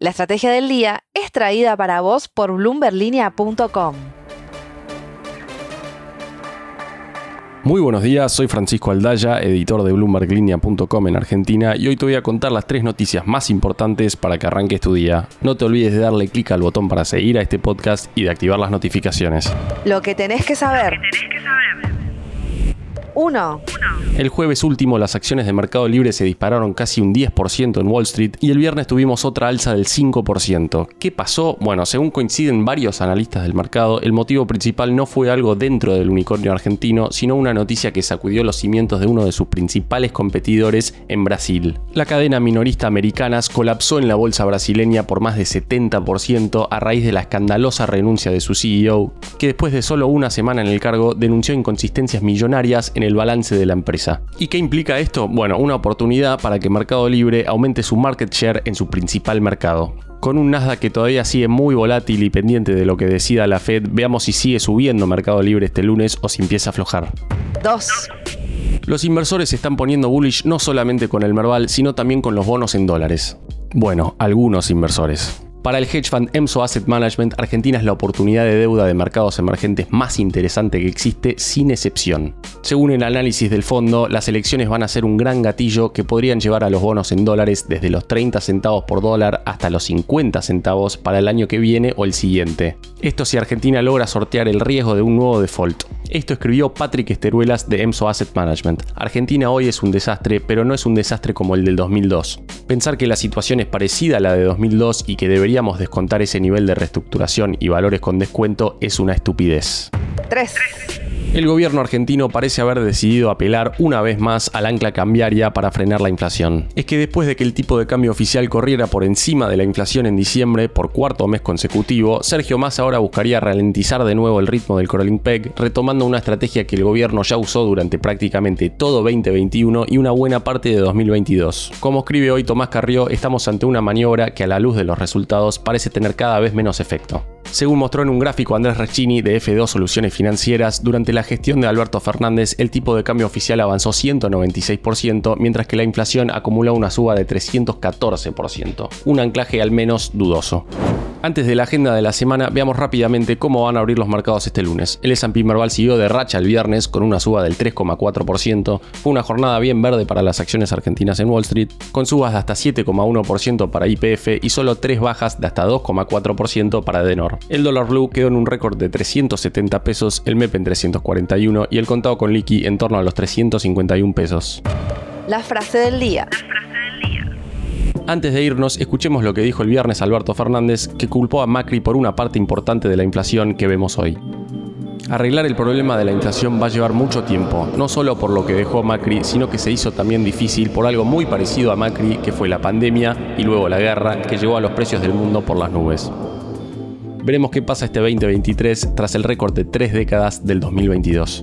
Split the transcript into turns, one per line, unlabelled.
La estrategia del día es traída para vos por bloomberlinia.com.
Muy buenos días, soy Francisco Aldaya, editor de bloomberglinea.com en Argentina y hoy te voy a contar las tres noticias más importantes para que arranques tu día. No te olvides de darle clic al botón para seguir a este podcast y de activar las notificaciones.
Lo que tenés que saber. 1.
El jueves último las acciones de Mercado Libre se dispararon casi un 10% en Wall Street y el viernes tuvimos otra alza del 5%. ¿Qué pasó? Bueno, según coinciden varios analistas del mercado, el motivo principal no fue algo dentro del unicornio argentino, sino una noticia que sacudió los cimientos de uno de sus principales competidores en Brasil. La cadena minorista Americanas colapsó en la bolsa brasileña por más de 70% a raíz de la escandalosa renuncia de su CEO, que después de solo una semana en el cargo denunció inconsistencias millonarias en el balance de la empresa. ¿Y qué implica esto? Bueno, una oportunidad para que Mercado Libre aumente su market share en su principal mercado. Con un Nasdaq que todavía sigue muy volátil y pendiente de lo que decida la Fed, veamos si sigue subiendo Mercado Libre este lunes o si empieza a aflojar.
2.
Los inversores se están poniendo bullish no solamente con el Merval, sino también con los bonos en dólares. Bueno, algunos inversores. Para el hedge fund EMSO Asset Management, Argentina es la oportunidad de deuda de mercados emergentes más interesante que existe sin excepción. Según el análisis del fondo, las elecciones van a ser un gran gatillo que podrían llevar a los bonos en dólares desde los 30 centavos por dólar hasta los 50 centavos para el año que viene o el siguiente. Esto si Argentina logra sortear el riesgo de un nuevo default. Esto escribió Patrick Esteruelas de EMSO Asset Management. Argentina hoy es un desastre, pero no es un desastre como el del 2002. Pensar que la situación es parecida a la de 2002 y que deberíamos descontar ese nivel de reestructuración y valores con descuento es una estupidez.
3.
El gobierno argentino parece haber decidido apelar una vez más al ancla cambiaria para frenar la inflación. Es que después de que el tipo de cambio oficial corriera por encima de la inflación en diciembre por cuarto mes consecutivo, Sergio Massa ahora buscaría ralentizar de nuevo el ritmo del crawling peg, retomando una estrategia que el gobierno ya usó durante prácticamente todo 2021 y una buena parte de 2022. Como escribe hoy Tomás Carrió, estamos ante una maniobra que a la luz de los resultados parece tener cada vez menos efecto. Según mostró en un gráfico Andrés Recchini de F2 Soluciones Financieras, durante la gestión de Alberto Fernández el tipo de cambio oficial avanzó 196%, mientras que la inflación acumuló una suba de 314%, un anclaje al menos dudoso. Antes de la agenda de la semana, veamos rápidamente cómo van a abrir los mercados este lunes. El S&P Merval siguió de racha el viernes con una suba del 3,4%. Fue una jornada bien verde para las acciones argentinas en Wall Street, con subas de hasta 7,1% para IPF y solo 3 bajas de hasta 2,4% para Denor. El dólar blue quedó en un récord de 370 pesos, el MEP en 341 y el contado con liqui en torno a los 351 pesos.
La frase del día.
Antes de irnos, escuchemos lo que dijo el viernes Alberto Fernández, que culpó a Macri por una parte importante de la inflación que vemos hoy. Arreglar el problema de la inflación va a llevar mucho tiempo, no solo por lo que dejó Macri, sino que se hizo también difícil por algo muy parecido a Macri, que fue la pandemia y luego la guerra, que llevó a los precios del mundo por las nubes. Veremos qué pasa este 2023 tras el récord de tres décadas del 2022.